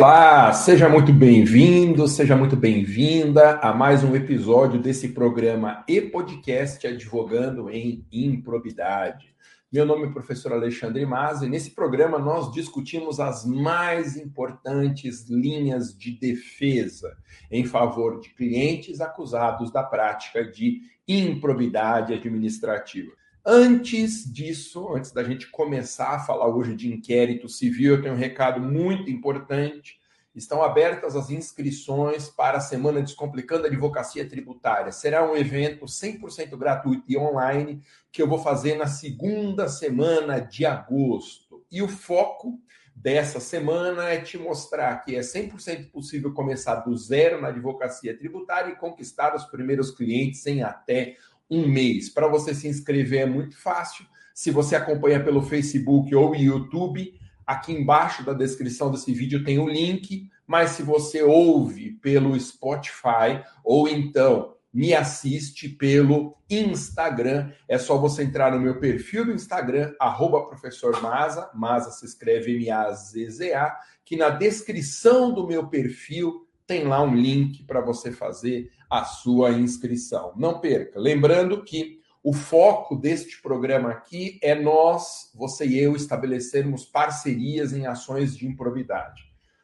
Olá, seja muito bem-vindo, seja muito bem-vinda a mais um episódio desse programa e podcast Advogando em Improbidade. Meu nome é professor Alexandre Mas e nesse programa nós discutimos as mais importantes linhas de defesa em favor de clientes acusados da prática de improbidade administrativa. Antes disso, antes da gente começar a falar hoje de inquérito civil, eu tenho um recado muito importante. Estão abertas as inscrições para a Semana Descomplicando a Advocacia Tributária. Será um evento 100% gratuito e online que eu vou fazer na segunda semana de agosto. E o foco dessa semana é te mostrar que é 100% possível começar do zero na advocacia tributária e conquistar os primeiros clientes em até um mês. Para você se inscrever é muito fácil. Se você acompanha pelo Facebook ou YouTube, aqui embaixo da descrição desse vídeo tem o link. Mas se você ouve pelo Spotify ou então me assiste pelo Instagram, é só você entrar no meu perfil do Instagram, arroba professor Maza, Maza se escreve M-A-Z-Z-A, que na descrição do meu perfil tem lá um link para você fazer a sua inscrição. Não perca. Lembrando que o foco deste programa aqui é nós, você e eu, estabelecermos parcerias em ações de improbidade.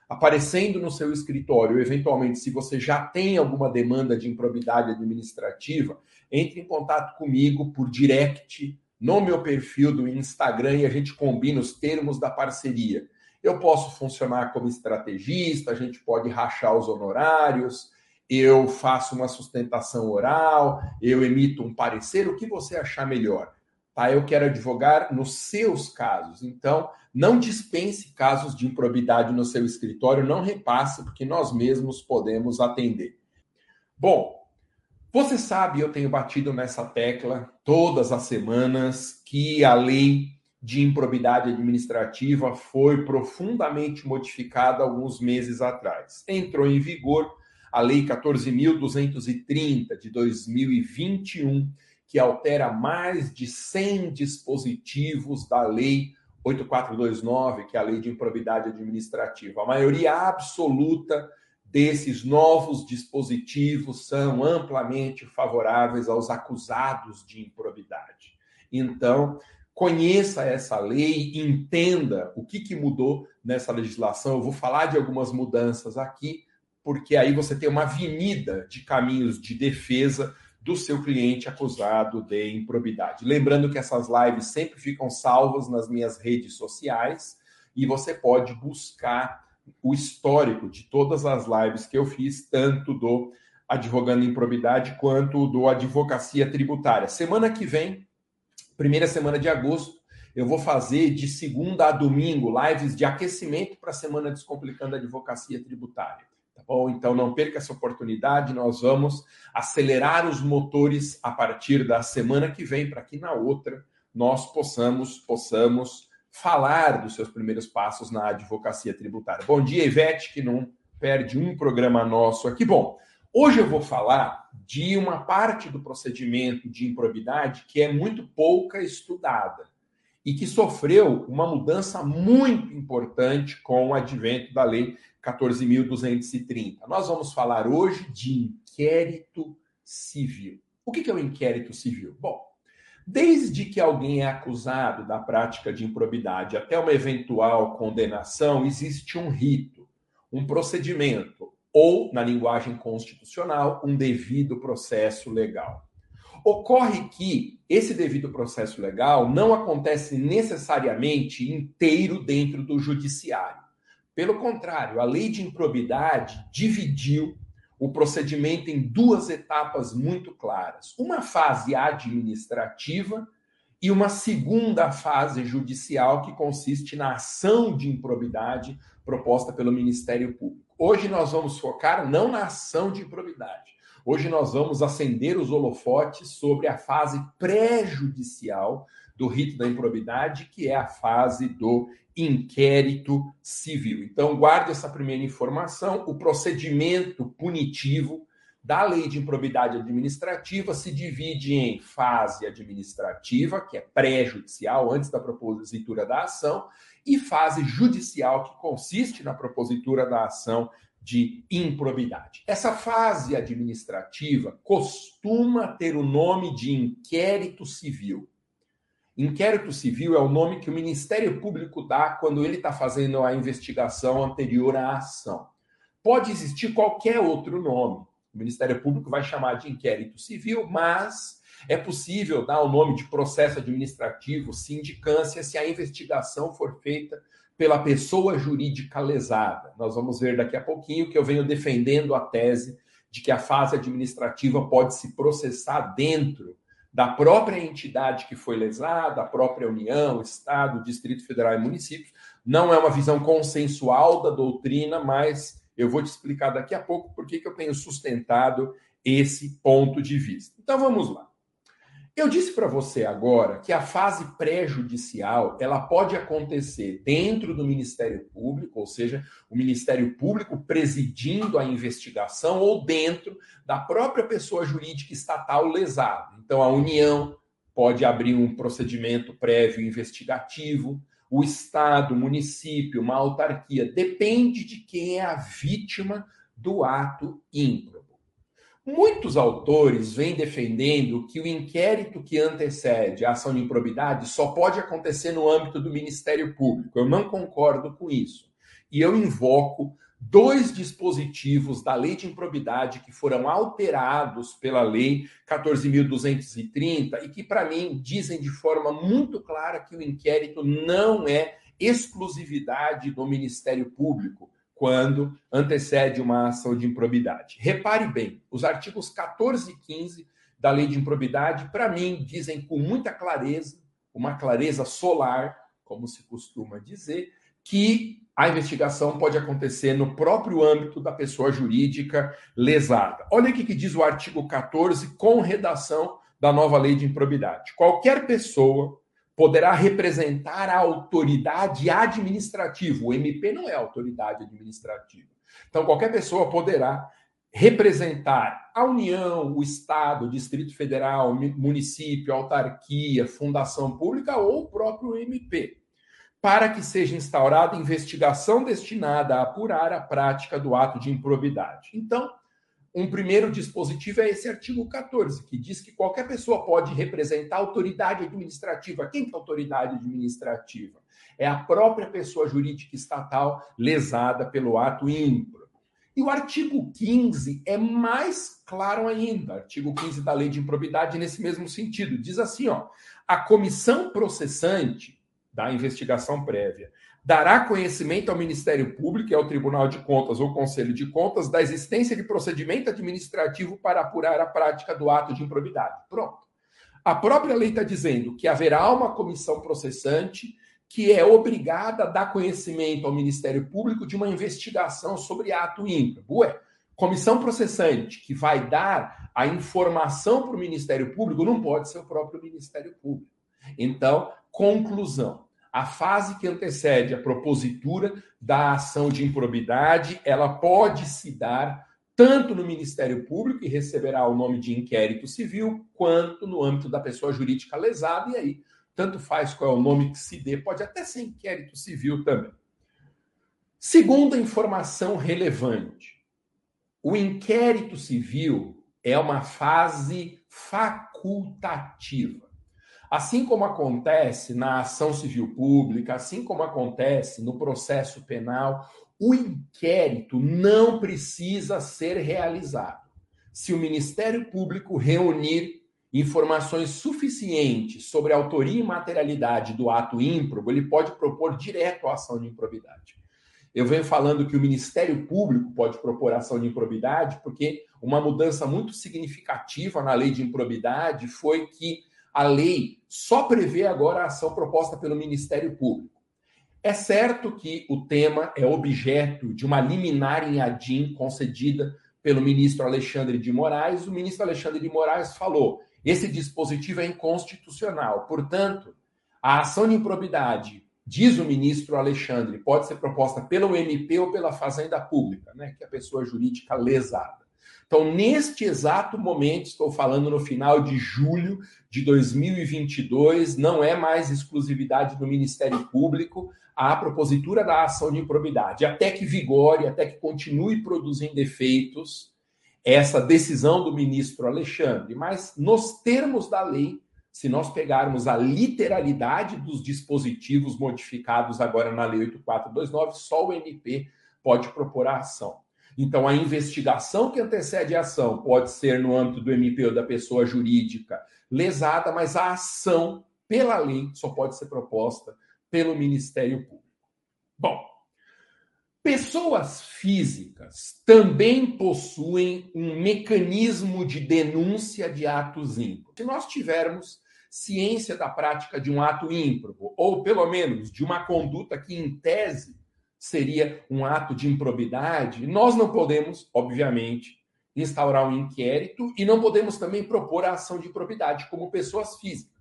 Aparecendo no seu escritório, eventualmente, se você já tem alguma demanda de improbidade administrativa, entre em contato comigo por direct no meu perfil do Instagram e a gente combina os termos da parceria. Eu posso funcionar como estrategista, a gente pode rachar os honorários, eu faço uma sustentação oral, eu emito um parecer, o que você achar melhor. Tá? Eu quero advogar nos seus casos. Então, não dispense casos de improbidade no seu escritório, não repasse, porque nós mesmos podemos atender. Bom, você sabe, eu tenho batido nessa tecla todas as semanas que a lei de improbidade administrativa foi profundamente modificada alguns meses atrás. Entrou em vigor a Lei 14.230 de 2021, que altera mais de 100 dispositivos da Lei 8429, que é a Lei de Improbidade Administrativa. A maioria absoluta desses novos dispositivos são amplamente favoráveis aos acusados de improbidade. Então, conheça essa lei, entenda o que, que mudou nessa legislação. Eu vou falar de algumas mudanças aqui, porque aí você tem uma avenida de caminhos de defesa do seu cliente acusado de improbidade. Lembrando que essas lives sempre ficam salvas nas minhas redes sociais e você pode buscar o histórico de todas as lives que eu fiz, tanto do Advogando Improbidade quanto do Advocacia Tributária. Semana que vem primeira semana de agosto, eu vou fazer de segunda a domingo lives de aquecimento para a semana Descomplicando a Advocacia Tributária. Tá bom? Então não perca essa oportunidade, nós vamos acelerar os motores a partir da semana que vem, para que na outra nós possamos, possamos falar dos seus primeiros passos na advocacia tributária. Bom dia, Ivete, que não perde um programa nosso aqui. Bom, Hoje eu vou falar de uma parte do procedimento de improbidade que é muito pouca estudada e que sofreu uma mudança muito importante com o advento da Lei 14.230. Nós vamos falar hoje de inquérito civil. O que é o inquérito civil? Bom, desde que alguém é acusado da prática de improbidade até uma eventual condenação, existe um rito, um procedimento ou, na linguagem constitucional, um devido processo legal. Ocorre que esse devido processo legal não acontece necessariamente inteiro dentro do judiciário. Pelo contrário, a lei de improbidade dividiu o procedimento em duas etapas muito claras: uma fase administrativa e uma segunda fase judicial que consiste na ação de improbidade proposta pelo Ministério Público. Hoje nós vamos focar não na ação de improbidade. Hoje nós vamos acender os holofotes sobre a fase pré-judicial do rito da improbidade, que é a fase do inquérito civil. Então, guarde essa primeira informação: o procedimento punitivo da lei de improbidade administrativa se divide em fase administrativa, que é pré-judicial, antes da propositura da ação, e fase judicial, que consiste na propositura da ação de improbidade. Essa fase administrativa costuma ter o nome de inquérito civil. Inquérito civil é o nome que o Ministério Público dá quando ele está fazendo a investigação anterior à ação. Pode existir qualquer outro nome. O Ministério Público vai chamar de inquérito civil, mas é possível dar o nome de processo administrativo, sindicância, se a investigação for feita pela pessoa jurídica lesada. Nós vamos ver daqui a pouquinho que eu venho defendendo a tese de que a fase administrativa pode se processar dentro da própria entidade que foi lesada, a própria União, Estado, Distrito Federal e municípios. Não é uma visão consensual da doutrina, mas eu vou te explicar daqui a pouco por que eu tenho sustentado esse ponto de vista. Então vamos lá. Eu disse para você agora que a fase pré-judicial ela pode acontecer dentro do Ministério Público, ou seja, o Ministério Público presidindo a investigação ou dentro da própria pessoa jurídica estatal lesada. Então a União pode abrir um procedimento prévio investigativo, o Estado, o município, uma autarquia, depende de quem é a vítima do ato ímpar. Muitos autores vêm defendendo que o inquérito que antecede a ação de improbidade só pode acontecer no âmbito do Ministério Público. Eu não concordo com isso. E eu invoco dois dispositivos da lei de improbidade que foram alterados pela lei 14.230 e que, para mim, dizem de forma muito clara que o inquérito não é exclusividade do Ministério Público quando antecede uma ação de improbidade. Repare bem, os artigos 14 e 15 da lei de improbidade, para mim, dizem com muita clareza, uma clareza solar, como se costuma dizer, que a investigação pode acontecer no próprio âmbito da pessoa jurídica lesada. Olha o que diz o artigo 14 com redação da nova lei de improbidade. Qualquer pessoa poderá representar a autoridade administrativa. O MP não é autoridade administrativa. Então, qualquer pessoa poderá representar a União, o Estado, o Distrito Federal, município, autarquia, fundação pública ou o próprio MP, para que seja instaurada investigação destinada a apurar a prática do ato de improbidade. Então, um primeiro dispositivo é esse artigo 14, que diz que qualquer pessoa pode representar autoridade administrativa. Quem é a autoridade administrativa? É a própria pessoa jurídica estatal lesada pelo ato ímpro. E o artigo 15 é mais claro ainda. Artigo 15 da Lei de Improbidade nesse mesmo sentido. Diz assim, ó: a comissão processante da investigação prévia dará conhecimento ao Ministério Público e ao Tribunal de Contas ou Conselho de Contas da existência de procedimento administrativo para apurar a prática do ato de improbidade. Pronto. A própria lei está dizendo que haverá uma comissão processante que é obrigada a dar conhecimento ao Ministério Público de uma investigação sobre ato ímpar. Ué, comissão processante que vai dar a informação para o Ministério Público não pode ser o próprio Ministério Público. Então, conclusão a fase que antecede a propositura da ação de improbidade, ela pode se dar tanto no Ministério Público, e receberá o nome de inquérito civil, quanto no âmbito da pessoa jurídica lesada, e aí tanto faz qual é o nome que se dê, pode até ser inquérito civil também. Segunda informação relevante: o inquérito civil é uma fase facultativa. Assim como acontece na ação civil pública, assim como acontece no processo penal, o inquérito não precisa ser realizado. Se o Ministério Público reunir informações suficientes sobre a autoria e materialidade do ato ímprobo, ele pode propor direto a ação de improbidade. Eu venho falando que o Ministério Público pode propor ação de improbidade porque uma mudança muito significativa na lei de improbidade foi que a lei só prevê agora a ação proposta pelo Ministério Público. É certo que o tema é objeto de uma liminar em ADIM concedida pelo ministro Alexandre de Moraes. O ministro Alexandre de Moraes falou: esse dispositivo é inconstitucional. Portanto, a ação de improbidade, diz o ministro Alexandre, pode ser proposta pelo MP ou pela Fazenda Pública, né, que é a pessoa jurídica lesada. Então, neste exato momento, estou falando no final de julho de 2022, não é mais exclusividade do Ministério Público a propositura da ação de improbidade, até que vigore, até que continue produzindo efeitos essa decisão do ministro Alexandre. Mas, nos termos da lei, se nós pegarmos a literalidade dos dispositivos modificados agora na Lei 8429, só o MP pode propor a ação. Então, a investigação que antecede a ação pode ser no âmbito do MP ou da pessoa jurídica lesada, mas a ação, pela lei, só pode ser proposta pelo Ministério Público. Bom, pessoas físicas também possuem um mecanismo de denúncia de atos ímprobos. Se nós tivermos ciência da prática de um ato ímprobo, ou pelo menos de uma conduta que, em tese, seria um ato de improbidade, nós não podemos, obviamente, instaurar um inquérito e não podemos também propor a ação de improbidade como pessoas físicas.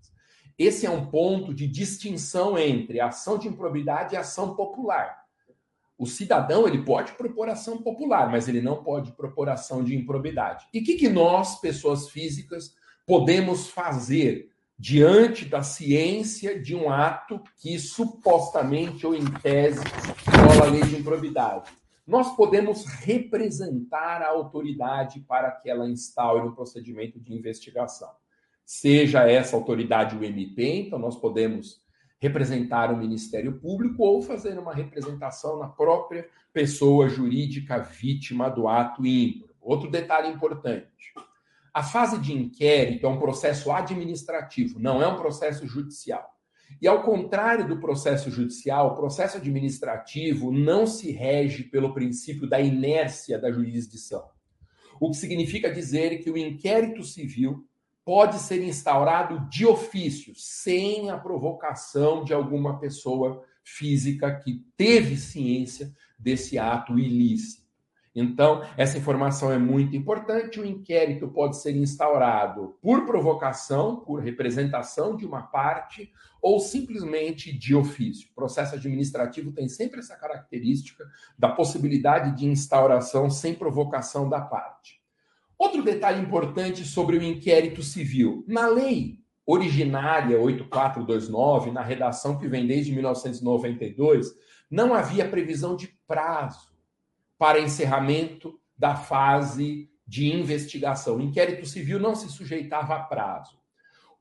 Esse é um ponto de distinção entre ação de improbidade e ação popular. O cidadão ele pode propor ação popular, mas ele não pode propor ação de improbidade. E o que, que nós, pessoas físicas, podemos fazer diante da ciência de um ato que supostamente ou em tese viola a lei de improbidade. Nós podemos representar a autoridade para que ela instaure um procedimento de investigação. Seja essa autoridade o MP, então nós podemos representar o Ministério Público ou fazer uma representação na própria pessoa jurídica vítima do ato ímpar. Outro detalhe importante: a fase de inquérito é um processo administrativo, não é um processo judicial. E ao contrário do processo judicial, o processo administrativo não se rege pelo princípio da inércia da jurisdição. O que significa dizer que o inquérito civil pode ser instaurado de ofício, sem a provocação de alguma pessoa física que teve ciência desse ato ilícito. Então, essa informação é muito importante. O inquérito pode ser instaurado por provocação, por representação de uma parte, ou simplesmente de ofício. O processo administrativo tem sempre essa característica da possibilidade de instauração sem provocação da parte. Outro detalhe importante sobre o inquérito civil. Na lei originária 8429, na redação que vem desde 1992, não havia previsão de prazo para encerramento da fase de investigação. O inquérito civil não se sujeitava a prazo.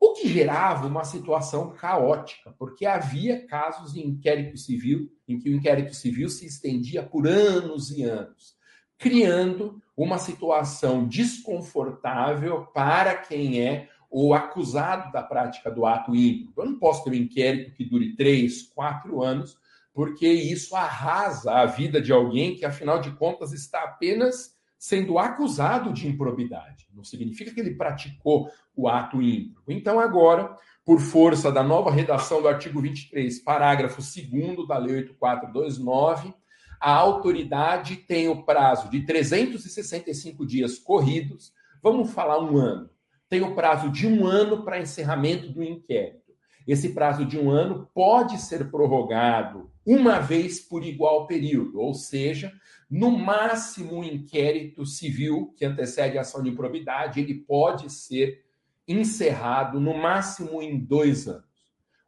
O que gerava uma situação caótica, porque havia casos de inquérito civil em que o inquérito civil se estendia por anos e anos, criando uma situação desconfortável para quem é o acusado da prática do ato ímpio. Eu não posso ter um inquérito que dure três, quatro anos, porque isso arrasa a vida de alguém que, afinal de contas, está apenas sendo acusado de improbidade. Não significa que ele praticou o ato ímpio. Então, agora, por força da nova redação do artigo 23, parágrafo 2 da Lei 8429, a autoridade tem o prazo de 365 dias corridos, vamos falar um ano, tem o prazo de um ano para encerramento do inquérito. Esse prazo de um ano pode ser prorrogado uma vez por igual período, ou seja, no máximo um inquérito civil que antecede a ação de improbidade, ele pode ser encerrado no máximo em dois anos.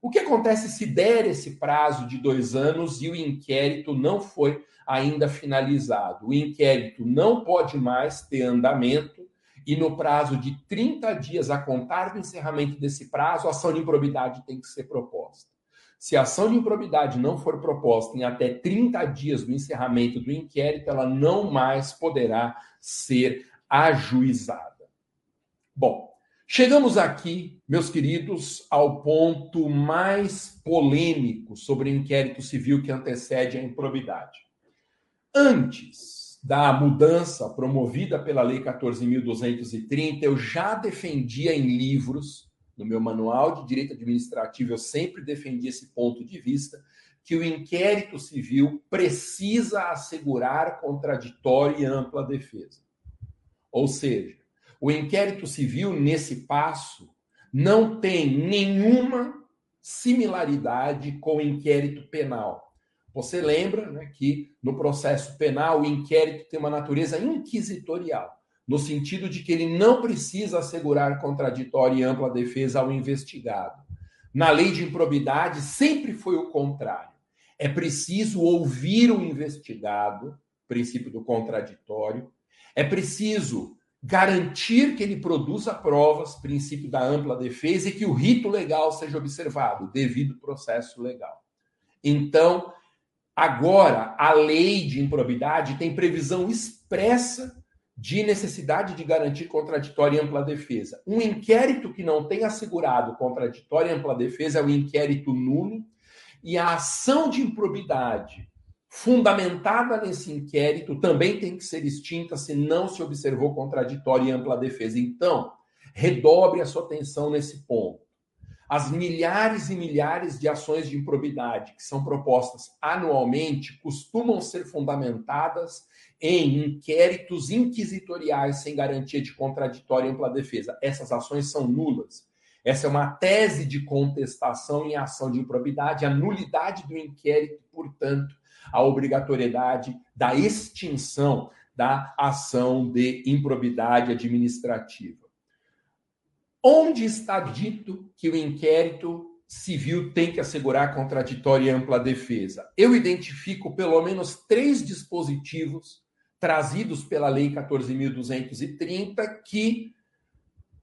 O que acontece se der esse prazo de dois anos e o inquérito não foi ainda finalizado? O inquérito não pode mais ter andamento e no prazo de 30 dias a contar do encerramento desse prazo, a ação de improbidade tem que ser proposta. Se a ação de improbidade não for proposta em até 30 dias do encerramento do inquérito, ela não mais poderá ser ajuizada. Bom, chegamos aqui, meus queridos, ao ponto mais polêmico sobre o inquérito civil que antecede a improbidade. Antes da mudança promovida pela Lei 14.230, eu já defendia em livros no meu manual de direito administrativo, eu sempre defendi esse ponto de vista, que o inquérito civil precisa assegurar contraditória e ampla defesa. Ou seja, o inquérito civil, nesse passo, não tem nenhuma similaridade com o inquérito penal. Você lembra né, que no processo penal o inquérito tem uma natureza inquisitorial. no sentido de que ele não precisa assegurar contraditória e ampla defesa ao investigado. Na lei de improbidade, sempre foi o contrário. É preciso ouvir o investigado, princípio do contraditório, é preciso garantir que ele produza provas, princípio da ampla defesa, e que o rito legal seja observado, devido processo legal. Então, agora, a lei de improbidade tem previsão expressa de necessidade de garantir contraditória e ampla defesa. Um inquérito que não tem assegurado contraditória e ampla defesa é o inquérito nulo, e a ação de improbidade fundamentada nesse inquérito também tem que ser extinta se não se observou contraditória e ampla defesa. Então, redobre a sua atenção nesse ponto. As milhares e milhares de ações de improbidade que são propostas anualmente costumam ser fundamentadas em inquéritos inquisitoriais sem garantia de contraditória e ampla defesa. Essas ações são nulas. Essa é uma tese de contestação em ação de improbidade, a nulidade do inquérito, portanto, a obrigatoriedade da extinção da ação de improbidade administrativa. Onde está dito que o inquérito civil tem que assegurar contraditória e ampla defesa? Eu identifico pelo menos três dispositivos trazidos pela Lei 14.230 que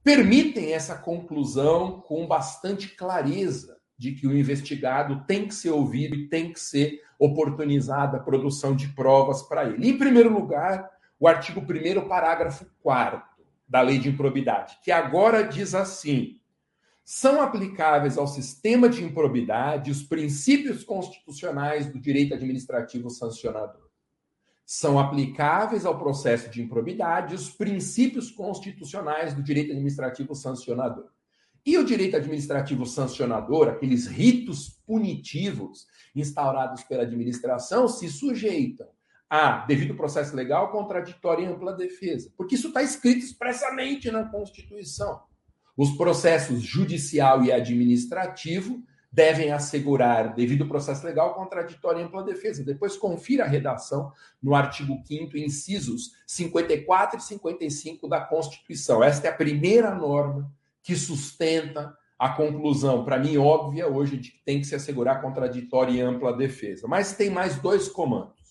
permitem essa conclusão com bastante clareza de que o investigado tem que ser ouvido e tem que ser oportunizada a produção de provas para ele. Em primeiro lugar, o artigo 1 parágrafo 4 da Lei de Improbidade, que agora diz assim: são aplicáveis ao sistema de improbidade os princípios constitucionais do direito administrativo sancionador são aplicáveis ao processo de improbidade os princípios constitucionais do direito administrativo sancionador. E o direito administrativo sancionador, aqueles ritos punitivos instaurados pela administração, se sujeitam a devido processo legal, contraditório e ampla defesa. Porque isso está escrito expressamente na Constituição. Os processos judicial e administrativo devem assegurar, devido processo legal, contraditória e ampla defesa. Depois confira a redação no artigo 5 incisos 54 e 55 da Constituição. Esta é a primeira norma que sustenta a conclusão, para mim óbvia hoje, de que tem que se assegurar contraditória e ampla defesa. Mas tem mais dois comandos.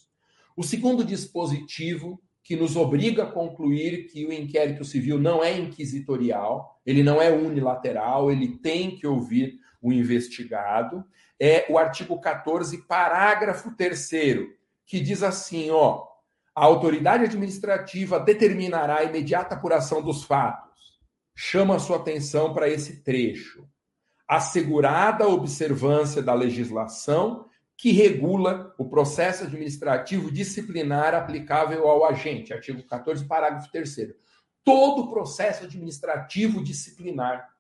O segundo dispositivo que nos obriga a concluir que o inquérito civil não é inquisitorial, ele não é unilateral, ele tem que ouvir o investigado, é o artigo 14, parágrafo 3 que diz assim, ó, a autoridade administrativa determinará a imediata apuração dos fatos. Chama a sua atenção para esse trecho. Assegurada a observância da legislação que regula o processo administrativo disciplinar aplicável ao agente. Artigo 14, parágrafo 3 Todo processo administrativo disciplinar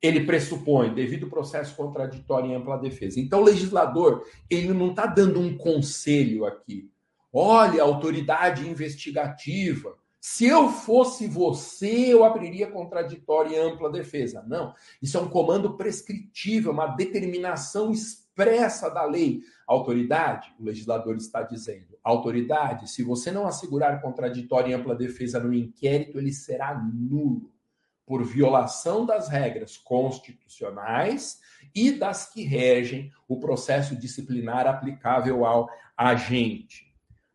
ele pressupõe devido processo contraditório em ampla defesa. Então, o legislador ele não está dando um conselho aqui. Olha, autoridade investigativa. Se eu fosse você, eu abriria contraditório em ampla defesa. Não. Isso é um comando prescritível, uma determinação expressa da lei. Autoridade, o legislador está dizendo, autoridade, se você não assegurar contraditório em ampla defesa no inquérito, ele será nulo por violação das regras constitucionais e das que regem o processo disciplinar aplicável ao agente.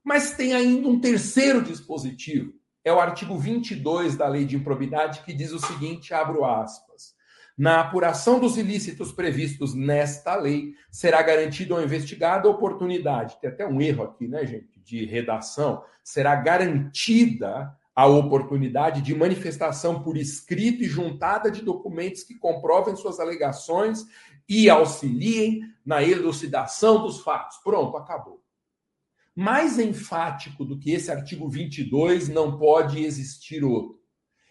Mas tem ainda um terceiro dispositivo, é o artigo 22 da Lei de Improbidade, que diz o seguinte: abro aspas. Na apuração dos ilícitos previstos nesta lei, será garantida ao investigado a oportunidade. Tem até um erro aqui, né, gente, de redação. Será garantida a oportunidade de manifestação por escrito e juntada de documentos que comprovem suas alegações e auxiliem na elucidação dos fatos. Pronto, acabou. Mais enfático do que esse artigo 22 não pode existir outro.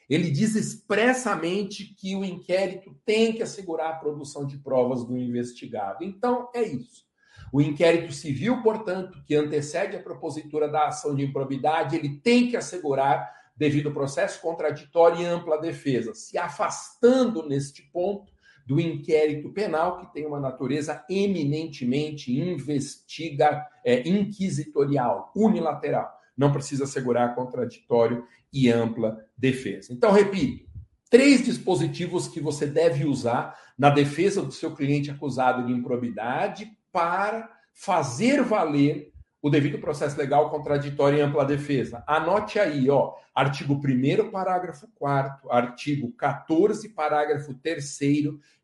Ele diz expressamente que o inquérito tem que assegurar a produção de provas do investigado. Então, é isso. O inquérito civil, portanto, que antecede a propositura da ação de improbidade, ele tem que assegurar, devido processo contraditório e ampla defesa, se afastando neste ponto do inquérito penal, que tem uma natureza eminentemente investiga, é, inquisitorial, unilateral. Não precisa assegurar contraditório e ampla defesa. Então, repito, três dispositivos que você deve usar na defesa do seu cliente acusado de improbidade para fazer valer o devido processo legal contraditório e ampla defesa. Anote aí, ó, artigo 1 parágrafo 4 artigo 14, parágrafo 3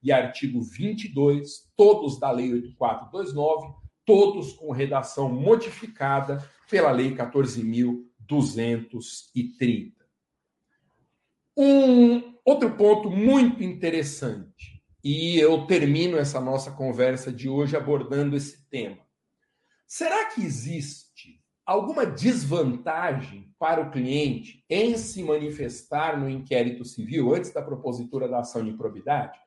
e artigo 22, todos da Lei 8429, todos com redação modificada pela Lei 14.230. Um outro ponto muito interessante, e eu termino essa nossa conversa de hoje abordando esse tema Será que existe alguma desvantagem para o cliente em se manifestar no inquérito civil antes da propositura da ação de improbidade?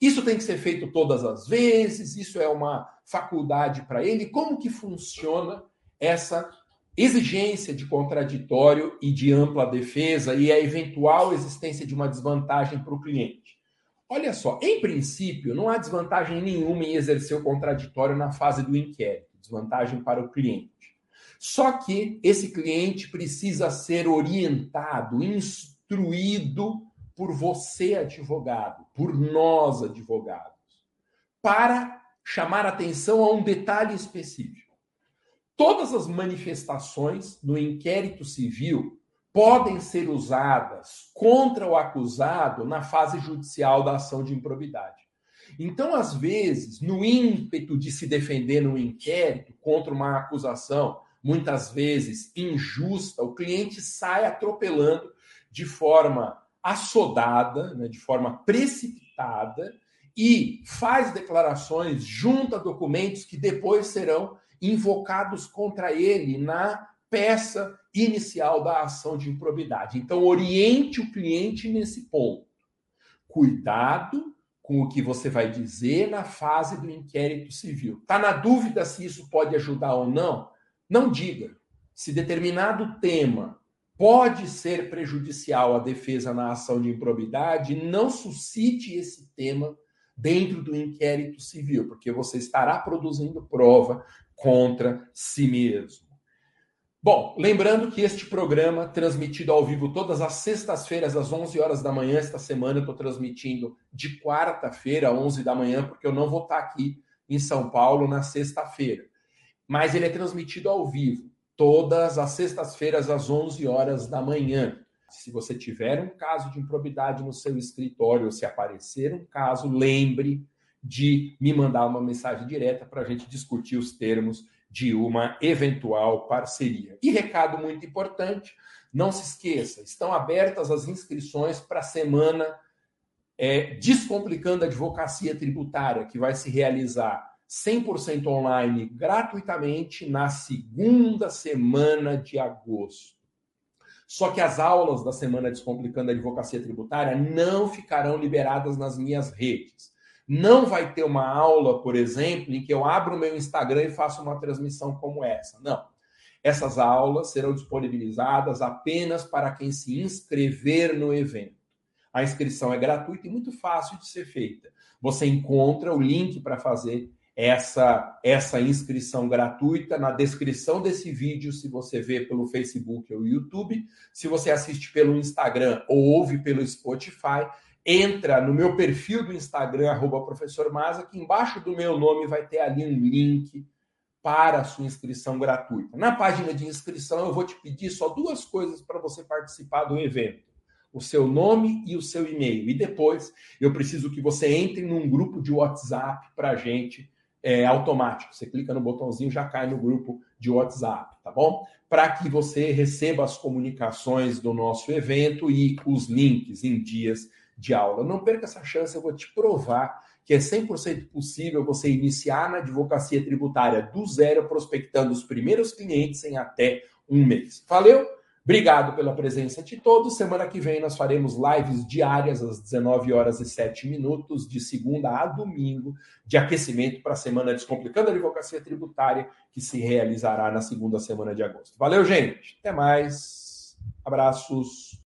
Isso tem que ser feito todas as vezes? Isso é uma faculdade para ele? Como que funciona essa exigência de contraditório e de ampla defesa e a eventual existência de uma desvantagem para o cliente? Olha só, em princípio, não há desvantagem nenhuma em exercer o contraditório na fase do inquérito desvantagem para o cliente. Só que esse cliente precisa ser orientado, instruído por você, advogado, por nós, advogados, para chamar atenção a um detalhe específico. Todas as manifestações no inquérito civil podem ser usadas contra o acusado na fase judicial da ação de improbidade. Então, às vezes, no ímpeto de se defender no inquérito contra uma acusação, muitas vezes injusta, o cliente sai atropelando de forma assodada, né, de forma precipitada, e faz declarações, junta documentos que depois serão invocados contra ele na peça inicial da ação de improbidade. Então, oriente o cliente nesse ponto. Cuidado com o que você vai dizer na fase do inquérito civil. Está na dúvida se isso pode ajudar ou não? Não diga. Se determinado tema pode ser prejudicial à defesa na ação de improbidade, não suscite esse tema dentro do inquérito civil, porque você estará produzindo prova contra si mesmo. Bom, lembrando que este programa, transmitido ao vivo todas as sextas-feiras, às 11 horas da manhã, esta semana eu estou transmitindo de quarta-feira, 11 da manhã, porque eu não vou estar aqui em São Paulo na sexta-feira. Mas ele é transmitido ao vivo, todas as sextas-feiras, às 11 horas da manhã. Se você tiver um caso de improbidade no seu escritório, se aparecer um caso, lembre de me mandar uma mensagem direta para a gente discutir os termos de uma eventual parceria. E recado muito importante: não se esqueça, estão abertas as inscrições para a semana é, Descomplicando a Advocacia Tributária, que vai se realizar 100% online, gratuitamente, na segunda semana de agosto. Só que as aulas da semana Descomplicando a Advocacia Tributária não ficarão liberadas nas minhas redes. Não vai ter uma aula, por exemplo, em que eu abro o meu Instagram e faço uma transmissão como essa. Não. Essas aulas serão disponibilizadas apenas para quem se inscrever no evento. A inscrição é gratuita e muito fácil de ser feita. Você encontra o link para fazer essa essa inscrição gratuita na descrição desse vídeo, se você vê pelo Facebook ou YouTube, se você assiste pelo Instagram ou ouve pelo Spotify, entra no meu perfil do Instagram, arroba professor Maza, que embaixo do meu nome vai ter ali um link para a sua inscrição gratuita. Na página de inscrição, eu vou te pedir só duas coisas para você participar do evento: o seu nome e o seu e-mail. E depois, eu preciso que você entre num grupo de WhatsApp para gente. É automático. Você clica no botãozinho, já cai no grupo de WhatsApp, tá bom? Para que você receba as comunicações do nosso evento e os links em dias de aula. Não perca essa chance, eu vou te provar que é 100% possível você iniciar na advocacia tributária do zero, prospectando os primeiros clientes em até um mês. Valeu? Obrigado pela presença de todos. Semana que vem nós faremos lives diárias às 19 horas e 7 minutos, de segunda a domingo, de aquecimento para a semana Descomplicando a Advocacia Tributária, que se realizará na segunda semana de agosto. Valeu, gente. Até mais. Abraços.